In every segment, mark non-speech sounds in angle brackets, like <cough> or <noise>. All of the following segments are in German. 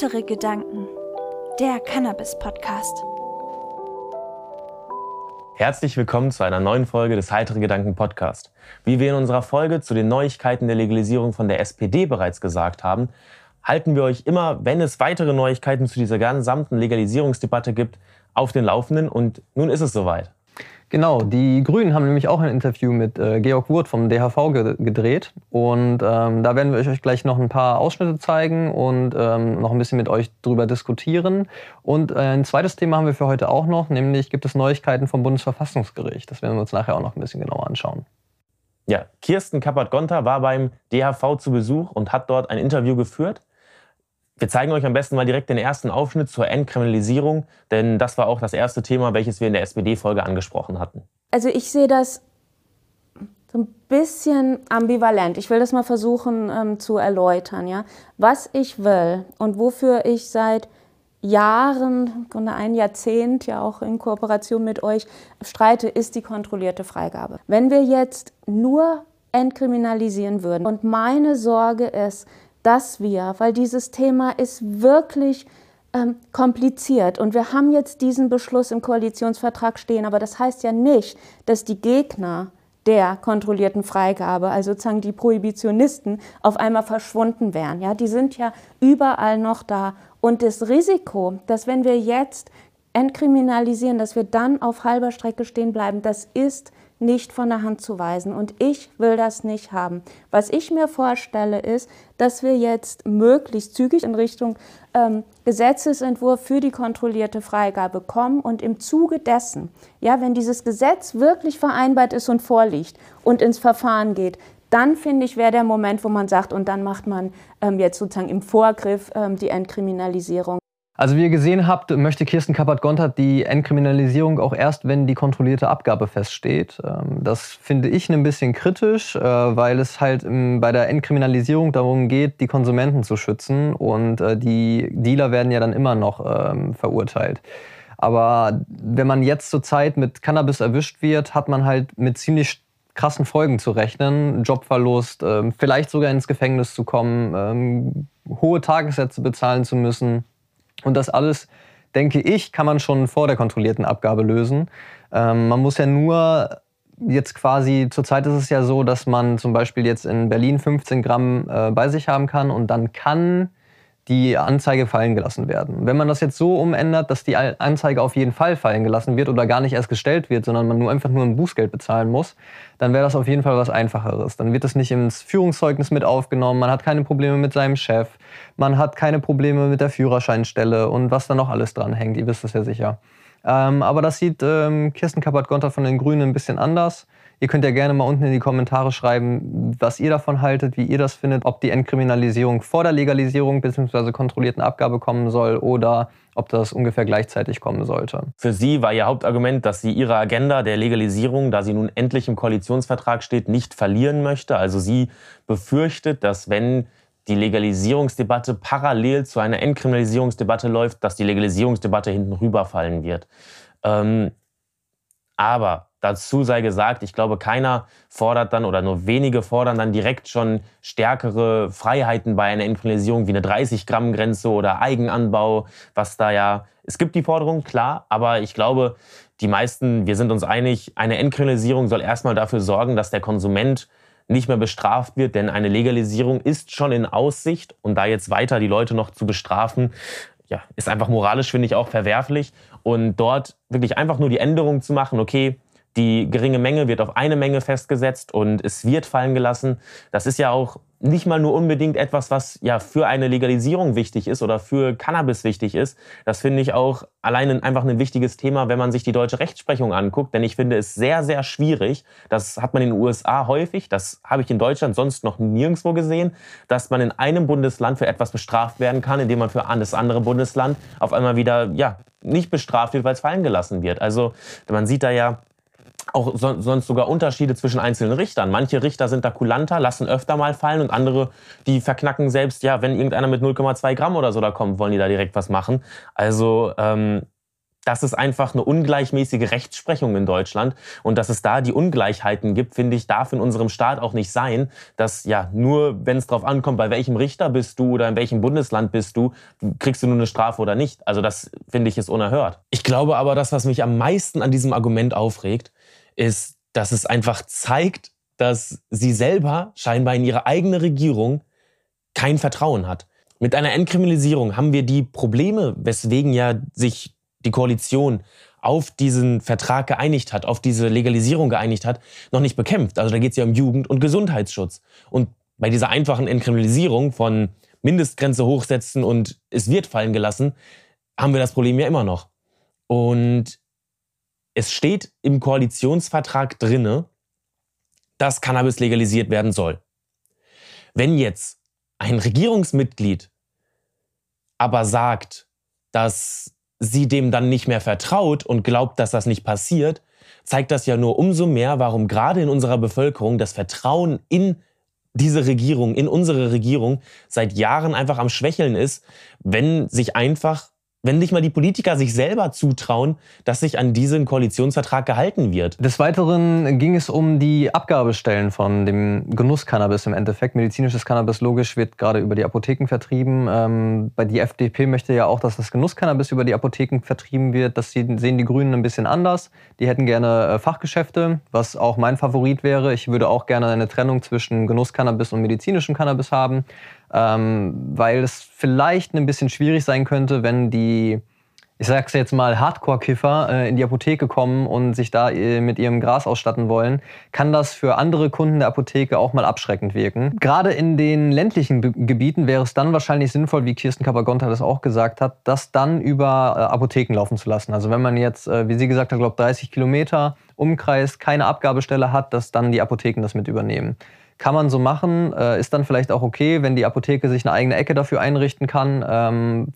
Heitere Gedanken, der Cannabis-Podcast. Herzlich willkommen zu einer neuen Folge des Heitere Gedanken Podcast. Wie wir in unserer Folge zu den Neuigkeiten der Legalisierung von der SPD bereits gesagt haben, halten wir euch immer, wenn es weitere Neuigkeiten zu dieser gesamten Legalisierungsdebatte gibt, auf den Laufenden. Und nun ist es soweit. Genau, die Grünen haben nämlich auch ein Interview mit äh, Georg Wurt vom DHV ge gedreht. Und ähm, da werden wir euch gleich noch ein paar Ausschnitte zeigen und ähm, noch ein bisschen mit euch drüber diskutieren. Und äh, ein zweites Thema haben wir für heute auch noch, nämlich gibt es Neuigkeiten vom Bundesverfassungsgericht. Das werden wir uns nachher auch noch ein bisschen genauer anschauen. Ja, Kirsten Kappert-Gonter war beim DHV zu Besuch und hat dort ein Interview geführt. Wir zeigen euch am besten mal direkt den ersten Aufschnitt zur Entkriminalisierung, denn das war auch das erste Thema, welches wir in der SPD-Folge angesprochen hatten. Also ich sehe das so ein bisschen ambivalent. Ich will das mal versuchen ähm, zu erläutern. Ja? Was ich will und wofür ich seit Jahren, ein Jahrzehnt ja auch in Kooperation mit euch streite, ist die kontrollierte Freigabe. Wenn wir jetzt nur entkriminalisieren würden und meine Sorge ist, dass wir, weil dieses Thema ist wirklich ähm, kompliziert und wir haben jetzt diesen Beschluss im Koalitionsvertrag stehen, aber das heißt ja nicht, dass die Gegner der kontrollierten Freigabe, also sozusagen die Prohibitionisten, auf einmal verschwunden wären. Ja, die sind ja überall noch da. Und das Risiko, dass wenn wir jetzt entkriminalisieren, dass wir dann auf halber Strecke stehen bleiben, das ist nicht von der Hand zu weisen. Und ich will das nicht haben. Was ich mir vorstelle, ist, dass wir jetzt möglichst zügig in Richtung ähm, Gesetzesentwurf für die kontrollierte Freigabe kommen und im Zuge dessen, ja, wenn dieses Gesetz wirklich vereinbart ist und vorliegt und ins Verfahren geht, dann finde ich, wäre der Moment, wo man sagt, und dann macht man ähm, jetzt sozusagen im Vorgriff ähm, die Entkriminalisierung. Also wie ihr gesehen habt, möchte Kirsten Kappert-Gontard die Entkriminalisierung auch erst, wenn die kontrollierte Abgabe feststeht. Ähm, das finde ich ein bisschen kritisch, äh, weil es halt bei der Entkriminalisierung darum geht, die Konsumenten zu schützen und äh, die Dealer werden ja dann immer noch ähm, verurteilt. Aber wenn man jetzt zurzeit mit Cannabis erwischt wird, hat man halt mit ziemlich krassen Folgen zu rechnen. Jobverlust, ähm, vielleicht sogar ins Gefängnis zu kommen, hohe Tagessätze bezahlen zu müssen. Und das alles, denke ich, kann man schon vor der kontrollierten Abgabe lösen. Ähm, man muss ja nur jetzt quasi, zurzeit ist es ja so, dass man zum Beispiel jetzt in Berlin 15 Gramm äh, bei sich haben kann und dann kann die Anzeige fallen gelassen werden. Wenn man das jetzt so umändert, dass die Anzeige auf jeden Fall fallen gelassen wird oder gar nicht erst gestellt wird, sondern man nur einfach nur ein Bußgeld bezahlen muss, dann wäre das auf jeden Fall was Einfacheres. Dann wird es nicht ins Führungszeugnis mit aufgenommen, man hat keine Probleme mit seinem Chef, man hat keine Probleme mit der Führerscheinstelle und was da noch alles dran hängt, ihr wisst es ja sicher. Ähm, aber das sieht ähm, Kirsten Kappert-Gonter von den Grünen ein bisschen anders. Ihr könnt ja gerne mal unten in die Kommentare schreiben, was ihr davon haltet, wie ihr das findet, ob die Entkriminalisierung vor der Legalisierung bzw. kontrollierten Abgabe kommen soll oder ob das ungefähr gleichzeitig kommen sollte. Für Sie war Ihr Hauptargument, dass sie Ihre Agenda der Legalisierung, da sie nun endlich im Koalitionsvertrag steht, nicht verlieren möchte. Also sie befürchtet, dass wenn die Legalisierungsdebatte parallel zu einer Entkriminalisierungsdebatte läuft, dass die Legalisierungsdebatte hinten rüberfallen wird. Ähm, aber Dazu sei gesagt, ich glaube, keiner fordert dann oder nur wenige fordern dann direkt schon stärkere Freiheiten bei einer Inkriminalisierung wie eine 30-Gramm-Grenze oder Eigenanbau, was da ja, es gibt die Forderung, klar, aber ich glaube, die meisten, wir sind uns einig, eine Entkriminalisierung soll erstmal dafür sorgen, dass der Konsument nicht mehr bestraft wird, denn eine Legalisierung ist schon in Aussicht und da jetzt weiter die Leute noch zu bestrafen, ja, ist einfach moralisch, finde ich, auch verwerflich. Und dort wirklich einfach nur die Änderung zu machen, okay, die geringe Menge wird auf eine Menge festgesetzt und es wird fallen gelassen. Das ist ja auch nicht mal nur unbedingt etwas, was ja für eine Legalisierung wichtig ist oder für Cannabis wichtig ist. Das finde ich auch allein einfach ein wichtiges Thema, wenn man sich die deutsche Rechtsprechung anguckt. Denn ich finde es sehr, sehr schwierig. Das hat man in den USA häufig. Das habe ich in Deutschland sonst noch nirgendwo gesehen, dass man in einem Bundesland für etwas bestraft werden kann, indem man für das andere Bundesland auf einmal wieder ja nicht bestraft wird, weil es fallen gelassen wird. Also man sieht da ja auch so, sonst sogar Unterschiede zwischen einzelnen Richtern. Manche Richter sind da kulanter, lassen öfter mal fallen und andere, die verknacken selbst, ja, wenn irgendeiner mit 0,2 Gramm oder so da kommt, wollen die da direkt was machen. Also ähm, das ist einfach eine ungleichmäßige Rechtsprechung in Deutschland und dass es da die Ungleichheiten gibt, finde ich, darf in unserem Staat auch nicht sein, dass ja nur, wenn es darauf ankommt, bei welchem Richter bist du oder in welchem Bundesland bist du, kriegst du nur eine Strafe oder nicht. Also das finde ich ist unerhört. Ich glaube aber, das, was mich am meisten an diesem Argument aufregt, ist, dass es einfach zeigt, dass sie selber scheinbar in ihre eigene Regierung kein Vertrauen hat. Mit einer Entkriminalisierung haben wir die Probleme, weswegen ja sich die Koalition auf diesen Vertrag geeinigt hat, auf diese Legalisierung geeinigt hat, noch nicht bekämpft. Also da geht es ja um Jugend- und Gesundheitsschutz. Und bei dieser einfachen Entkriminalisierung von Mindestgrenze hochsetzen und es wird fallen gelassen, haben wir das Problem ja immer noch. Und es steht im Koalitionsvertrag drinne, dass Cannabis legalisiert werden soll. Wenn jetzt ein Regierungsmitglied aber sagt, dass sie dem dann nicht mehr vertraut und glaubt, dass das nicht passiert, zeigt das ja nur umso mehr, warum gerade in unserer Bevölkerung das Vertrauen in diese Regierung, in unsere Regierung seit Jahren einfach am Schwächeln ist, wenn sich einfach wenn nicht mal die Politiker sich selber zutrauen, dass sich an diesen Koalitionsvertrag gehalten wird. Des Weiteren ging es um die Abgabestellen von dem Genusscannabis im Endeffekt. Medizinisches Cannabis logisch wird gerade über die Apotheken vertrieben. Ähm, die FDP möchte ja auch, dass das Genusscannabis über die Apotheken vertrieben wird. Das sehen die Grünen ein bisschen anders. Die hätten gerne äh, Fachgeschäfte, was auch mein Favorit wäre. Ich würde auch gerne eine Trennung zwischen Genusscannabis und medizinischem Cannabis haben ähm, weil es vielleicht ein bisschen schwierig sein könnte, wenn die, ich sag's jetzt mal, Hardcore-Kiffer äh, in die Apotheke kommen und sich da äh, mit ihrem Gras ausstatten wollen, kann das für andere Kunden der Apotheke auch mal abschreckend wirken. Gerade in den ländlichen Be Gebieten wäre es dann wahrscheinlich sinnvoll, wie Kirsten Kapagonta das auch gesagt hat, das dann über äh, Apotheken laufen zu lassen. Also wenn man jetzt, äh, wie sie gesagt hat, glaube 30 Kilometer Umkreis keine Abgabestelle hat, dass dann die Apotheken das mit übernehmen. Kann man so machen, äh, ist dann vielleicht auch okay, wenn die Apotheke sich eine eigene Ecke dafür einrichten kann. Ähm,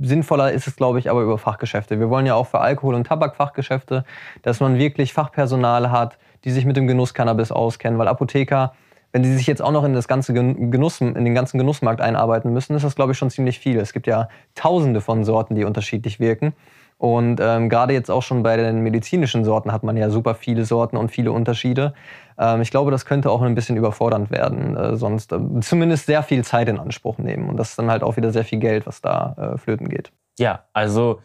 sinnvoller ist es, glaube ich, aber über Fachgeschäfte. Wir wollen ja auch für Alkohol- und Tabakfachgeschäfte, dass man wirklich Fachpersonal hat, die sich mit dem Genuss Cannabis auskennen, weil Apotheker wenn die sich jetzt auch noch in, das ganze Genuss, in den ganzen Genussmarkt einarbeiten müssen, ist das, glaube ich, schon ziemlich viel. Es gibt ja tausende von Sorten, die unterschiedlich wirken. Und ähm, gerade jetzt auch schon bei den medizinischen Sorten hat man ja super viele Sorten und viele Unterschiede. Ähm, ich glaube, das könnte auch ein bisschen überfordernd werden, äh, sonst äh, zumindest sehr viel Zeit in Anspruch nehmen. Und das ist dann halt auch wieder sehr viel Geld, was da äh, flöten geht. Ja, also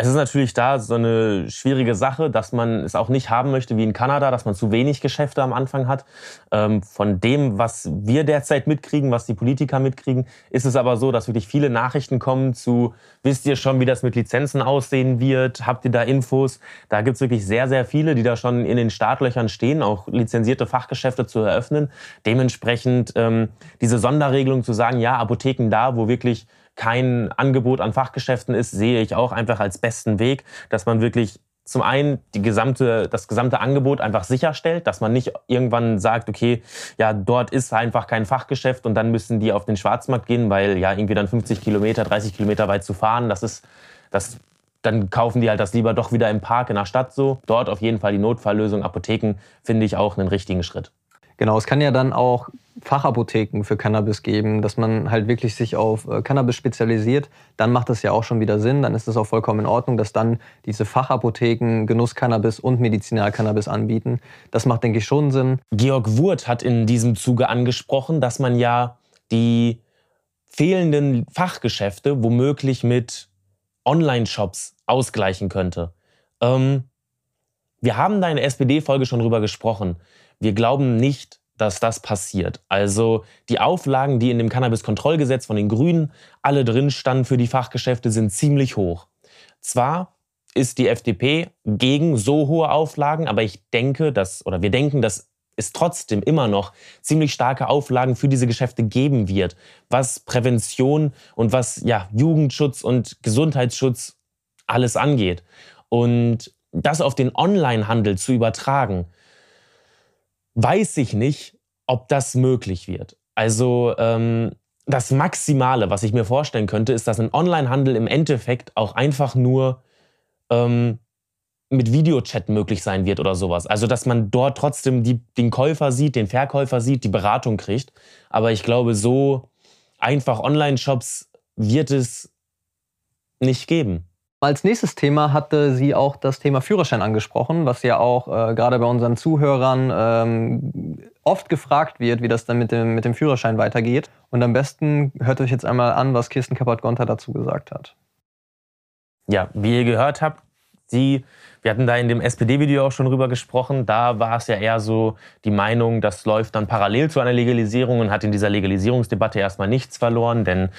es ist natürlich da so eine schwierige Sache, dass man es auch nicht haben möchte wie in Kanada, dass man zu wenig Geschäfte am Anfang hat. Ähm, von dem, was wir derzeit mitkriegen, was die Politiker mitkriegen, ist es aber so, dass wirklich viele Nachrichten kommen zu, wisst ihr schon, wie das mit Lizenzen aussehen wird? Habt ihr da Infos? Da gibt es wirklich sehr, sehr viele, die da schon in den Startlöchern stehen, auch lizenzierte Fachgeschäfte zu eröffnen. Dementsprechend ähm, diese Sonderregelung zu sagen, ja, Apotheken da, wo wirklich kein Angebot an Fachgeschäften ist, sehe ich auch einfach als besten Weg, dass man wirklich zum einen die gesamte, das gesamte Angebot einfach sicherstellt, dass man nicht irgendwann sagt, okay, ja, dort ist einfach kein Fachgeschäft und dann müssen die auf den Schwarzmarkt gehen, weil ja irgendwie dann 50 Kilometer, 30 Kilometer weit zu fahren, das ist, das, dann kaufen die halt das lieber doch wieder im Park in der Stadt so. Dort auf jeden Fall die Notfalllösung, Apotheken, finde ich auch einen richtigen Schritt. Genau, es kann ja dann auch Fachapotheken für Cannabis geben, dass man halt wirklich sich auf äh, Cannabis spezialisiert. Dann macht das ja auch schon wieder Sinn. Dann ist es auch vollkommen in Ordnung, dass dann diese Fachapotheken Genusscannabis und Medizinalcannabis anbieten. Das macht, denke ich, schon Sinn. Georg Wurt hat in diesem Zuge angesprochen, dass man ja die fehlenden Fachgeschäfte womöglich mit Online-Shops ausgleichen könnte. Ähm, wir haben da in der SPD-Folge schon drüber gesprochen. Wir glauben nicht, dass das passiert. Also die Auflagen, die in dem Cannabis-Kontrollgesetz von den Grünen alle drin standen für die Fachgeschäfte, sind ziemlich hoch. Zwar ist die FDP gegen so hohe Auflagen, aber ich denke, dass, oder wir denken, dass es trotzdem immer noch ziemlich starke Auflagen für diese Geschäfte geben wird, was Prävention und was ja, Jugendschutz und Gesundheitsschutz alles angeht. Und das auf den Onlinehandel zu übertragen, weiß ich nicht, ob das möglich wird. Also ähm, das Maximale, was ich mir vorstellen könnte, ist, dass ein Onlinehandel im Endeffekt auch einfach nur ähm, mit Videochat möglich sein wird oder sowas. Also dass man dort trotzdem die, den Käufer sieht, den Verkäufer sieht, die Beratung kriegt. Aber ich glaube, so einfach Online-Shops wird es nicht geben. Als nächstes Thema hatte sie auch das Thema Führerschein angesprochen, was ja auch äh, gerade bei unseren Zuhörern ähm, oft gefragt wird, wie das dann mit dem, mit dem Führerschein weitergeht. Und am besten hört euch jetzt einmal an, was Kirsten Kappert-Gonter dazu gesagt hat. Ja, wie ihr gehört habt, sie, wir hatten da in dem SPD-Video auch schon drüber gesprochen, da war es ja eher so die Meinung, das läuft dann parallel zu einer Legalisierung und hat in dieser Legalisierungsdebatte erstmal nichts verloren, denn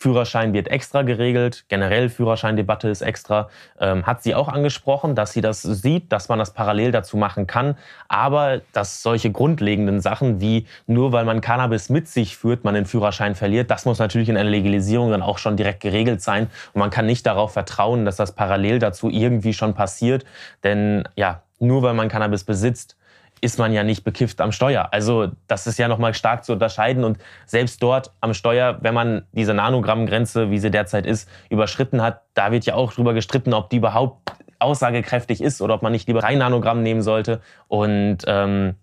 Führerschein wird extra geregelt, generell Führerscheindebatte ist extra. Ähm, hat sie auch angesprochen, dass sie das sieht, dass man das parallel dazu machen kann, aber dass solche grundlegenden Sachen wie nur weil man Cannabis mit sich führt, man den Führerschein verliert, das muss natürlich in einer Legalisierung dann auch schon direkt geregelt sein. Und man kann nicht darauf vertrauen, dass das parallel dazu irgendwie schon passiert, denn ja, nur weil man Cannabis besitzt, ist man ja nicht bekifft am Steuer. Also das ist ja nochmal stark zu unterscheiden. Und selbst dort am Steuer, wenn man diese Nanogrammgrenze, wie sie derzeit ist, überschritten hat, da wird ja auch drüber gestritten, ob die überhaupt aussagekräftig ist oder ob man nicht lieber drei Nanogramm nehmen sollte. Und ähm,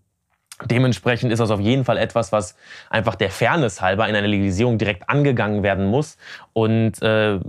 dementsprechend ist das auf jeden Fall etwas, was einfach der Fairness halber in einer Legalisierung direkt angegangen werden muss. Und äh,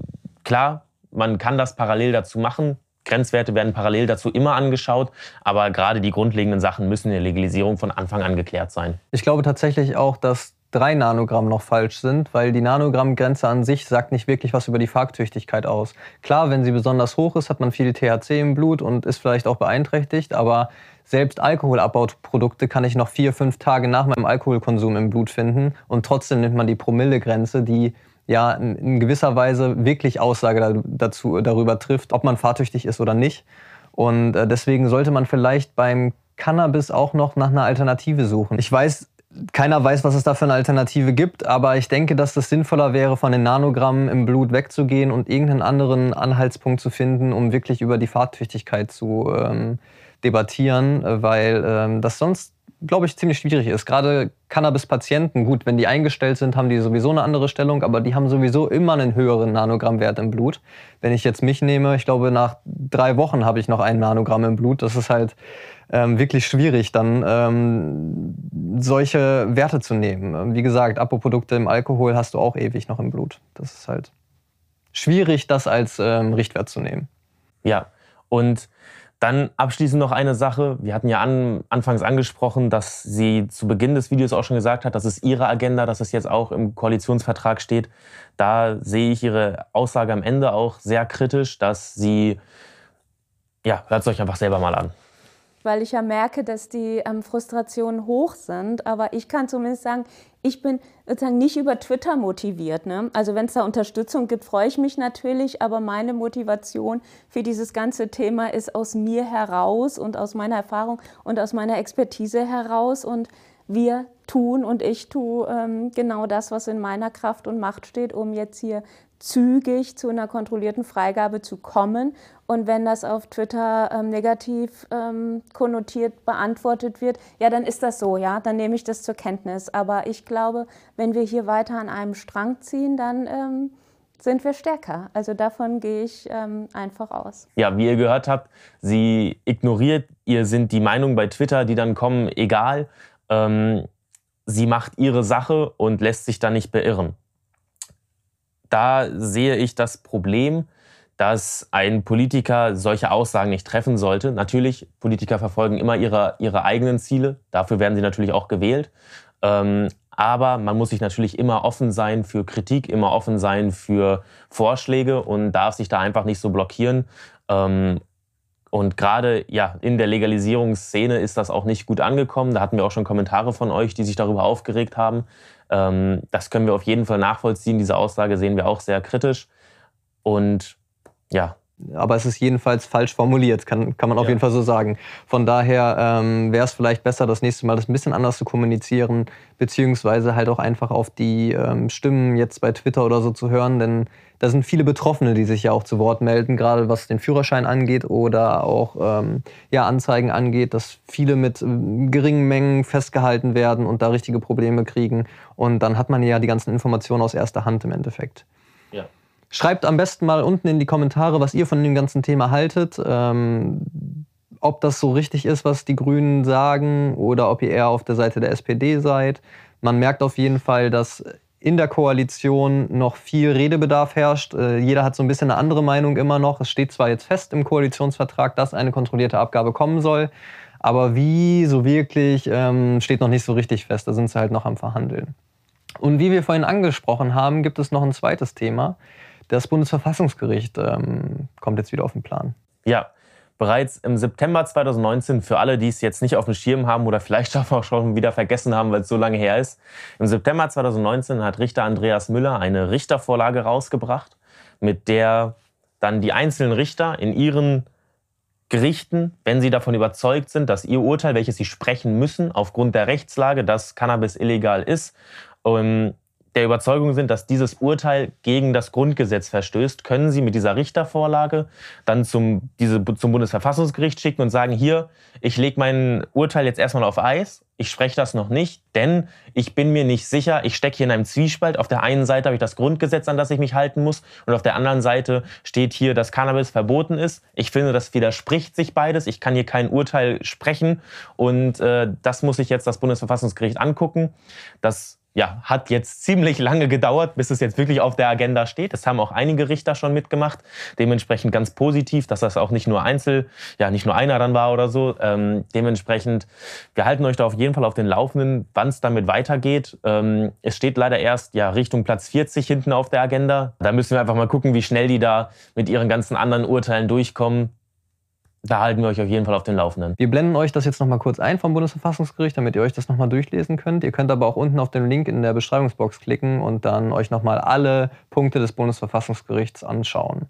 klar, man kann das parallel dazu machen. Grenzwerte werden parallel dazu immer angeschaut, aber gerade die grundlegenden Sachen müssen in der Legalisierung von Anfang an geklärt sein. Ich glaube tatsächlich auch, dass drei Nanogramm noch falsch sind, weil die Nanogrammgrenze an sich sagt nicht wirklich was über die Fahrtüchtigkeit aus. Klar, wenn sie besonders hoch ist, hat man viel THC im Blut und ist vielleicht auch beeinträchtigt, aber selbst Alkoholabbauprodukte kann ich noch vier, fünf Tage nach meinem Alkoholkonsum im Blut finden und trotzdem nimmt man die Promillegrenze, die ja in gewisser Weise wirklich Aussage dazu, darüber trifft, ob man fahrtüchtig ist oder nicht. Und äh, deswegen sollte man vielleicht beim Cannabis auch noch nach einer Alternative suchen. Ich weiß, keiner weiß, was es da für eine Alternative gibt, aber ich denke, dass das sinnvoller wäre, von den Nanogrammen im Blut wegzugehen und irgendeinen anderen Anhaltspunkt zu finden, um wirklich über die Fahrtüchtigkeit zu ähm, debattieren, weil ähm, das sonst glaube ich, ziemlich schwierig ist. Gerade Cannabis-Patienten, gut, wenn die eingestellt sind, haben die sowieso eine andere Stellung, aber die haben sowieso immer einen höheren Nanogrammwert im Blut. Wenn ich jetzt mich nehme, ich glaube, nach drei Wochen habe ich noch ein Nanogramm im Blut. Das ist halt ähm, wirklich schwierig, dann ähm, solche Werte zu nehmen. Wie gesagt, Aboprodukte im Alkohol hast du auch ewig noch im Blut. Das ist halt schwierig, das als ähm, Richtwert zu nehmen. Ja, und dann abschließend noch eine Sache. Wir hatten ja an, anfangs angesprochen, dass sie zu Beginn des Videos auch schon gesagt hat, das ist ihre Agenda, dass es jetzt auch im Koalitionsvertrag steht. Da sehe ich ihre Aussage am Ende auch sehr kritisch, dass sie, ja, hört es euch einfach selber mal an weil ich ja merke, dass die ähm, Frustrationen hoch sind. Aber ich kann zumindest sagen, ich bin sozusagen nicht über Twitter motiviert. Ne? Also wenn es da Unterstützung gibt, freue ich mich natürlich, aber meine Motivation für dieses ganze Thema ist aus mir heraus und aus meiner Erfahrung und aus meiner Expertise heraus. Und wir tun und ich tue ähm, genau das, was in meiner Kraft und Macht steht, um jetzt hier zügig zu einer kontrollierten Freigabe zu kommen. Und wenn das auf Twitter ähm, negativ ähm, konnotiert beantwortet wird, ja, dann ist das so, ja, dann nehme ich das zur Kenntnis. Aber ich glaube, wenn wir hier weiter an einem Strang ziehen, dann ähm, sind wir stärker. Also davon gehe ich ähm, einfach aus. Ja, wie ihr gehört habt, sie ignoriert, ihr sind die Meinungen bei Twitter, die dann kommen, egal. Ähm, sie macht ihre Sache und lässt sich da nicht beirren da sehe ich das Problem, dass ein Politiker solche Aussagen nicht treffen sollte. Natürlich, Politiker verfolgen immer ihre, ihre eigenen Ziele. Dafür werden sie natürlich auch gewählt. Ähm, aber man muss sich natürlich immer offen sein für Kritik, immer offen sein für Vorschläge und darf sich da einfach nicht so blockieren. Ähm, und gerade ja, in der Legalisierungsszene ist das auch nicht gut angekommen. Da hatten wir auch schon Kommentare von euch, die sich darüber aufgeregt haben. Ähm, das können wir auf jeden Fall nachvollziehen. Diese Aussage sehen wir auch sehr kritisch. Und ja, aber es ist jedenfalls falsch formuliert, kann, kann man auf ja. jeden Fall so sagen. Von daher ähm, wäre es vielleicht besser, das nächste Mal das ein bisschen anders zu kommunizieren, beziehungsweise halt auch einfach auf die ähm, Stimmen jetzt bei Twitter oder so zu hören, denn da sind viele Betroffene, die sich ja auch zu Wort melden, gerade was den Führerschein angeht oder auch ähm, ja, Anzeigen angeht, dass viele mit ähm, geringen Mengen festgehalten werden und da richtige Probleme kriegen. Und dann hat man ja die ganzen Informationen aus erster Hand im Endeffekt. Schreibt am besten mal unten in die Kommentare, was ihr von dem ganzen Thema haltet. Ähm, ob das so richtig ist, was die Grünen sagen, oder ob ihr eher auf der Seite der SPD seid. Man merkt auf jeden Fall, dass in der Koalition noch viel Redebedarf herrscht. Äh, jeder hat so ein bisschen eine andere Meinung immer noch. Es steht zwar jetzt fest im Koalitionsvertrag, dass eine kontrollierte Abgabe kommen soll, aber wie so wirklich ähm, steht noch nicht so richtig fest. Da sind sie halt noch am Verhandeln. Und wie wir vorhin angesprochen haben, gibt es noch ein zweites Thema. Das Bundesverfassungsgericht ähm, kommt jetzt wieder auf den Plan. Ja, bereits im September 2019, für alle, die es jetzt nicht auf dem Schirm haben oder vielleicht <laughs> auch schon wieder vergessen haben, weil es so lange her ist, im September 2019 hat Richter Andreas Müller eine Richtervorlage rausgebracht, mit der dann die einzelnen Richter in ihren Gerichten, wenn sie davon überzeugt sind, dass ihr Urteil, welches sie sprechen müssen, aufgrund der Rechtslage, dass Cannabis illegal ist, ähm, der Überzeugung sind, dass dieses Urteil gegen das Grundgesetz verstößt, können Sie mit dieser Richtervorlage dann zum, diese, zum Bundesverfassungsgericht schicken und sagen, hier, ich lege mein Urteil jetzt erstmal auf Eis, ich spreche das noch nicht, denn ich bin mir nicht sicher, ich stecke hier in einem Zwiespalt. Auf der einen Seite habe ich das Grundgesetz, an das ich mich halten muss, und auf der anderen Seite steht hier, dass Cannabis verboten ist. Ich finde, das widerspricht sich beides. Ich kann hier kein Urteil sprechen und äh, das muss sich jetzt das Bundesverfassungsgericht angucken. Das ja, hat jetzt ziemlich lange gedauert, bis es jetzt wirklich auf der Agenda steht. Das haben auch einige Richter schon mitgemacht. Dementsprechend ganz positiv, dass das auch nicht nur Einzel, ja, nicht nur einer dann war oder so. Ähm, dementsprechend, wir halten euch da auf jeden Fall auf den Laufenden, wann es damit weitergeht. Ähm, es steht leider erst ja Richtung Platz 40 hinten auf der Agenda. Da müssen wir einfach mal gucken, wie schnell die da mit ihren ganzen anderen Urteilen durchkommen da halten wir euch auf jeden Fall auf den Laufenden. Wir blenden euch das jetzt nochmal kurz ein vom Bundesverfassungsgericht, damit ihr euch das nochmal durchlesen könnt. Ihr könnt aber auch unten auf den Link in der Beschreibungsbox klicken und dann euch nochmal alle Punkte des Bundesverfassungsgerichts anschauen.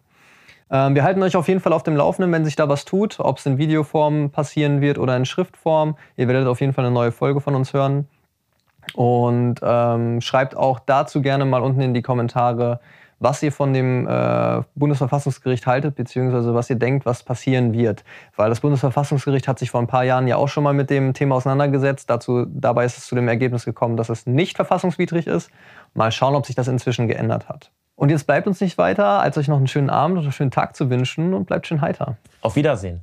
Ähm, wir halten euch auf jeden Fall auf dem Laufenden, wenn sich da was tut, ob es in Videoform passieren wird oder in Schriftform. Ihr werdet auf jeden Fall eine neue Folge von uns hören. Und ähm, schreibt auch dazu gerne mal unten in die Kommentare, was ihr von dem äh, Bundesverfassungsgericht haltet, beziehungsweise was ihr denkt, was passieren wird. Weil das Bundesverfassungsgericht hat sich vor ein paar Jahren ja auch schon mal mit dem Thema auseinandergesetzt. Dazu, dabei ist es zu dem Ergebnis gekommen, dass es nicht verfassungswidrig ist. Mal schauen, ob sich das inzwischen geändert hat. Und jetzt bleibt uns nicht weiter, als euch noch einen schönen Abend oder einen schönen Tag zu wünschen und bleibt schön heiter. Auf Wiedersehen.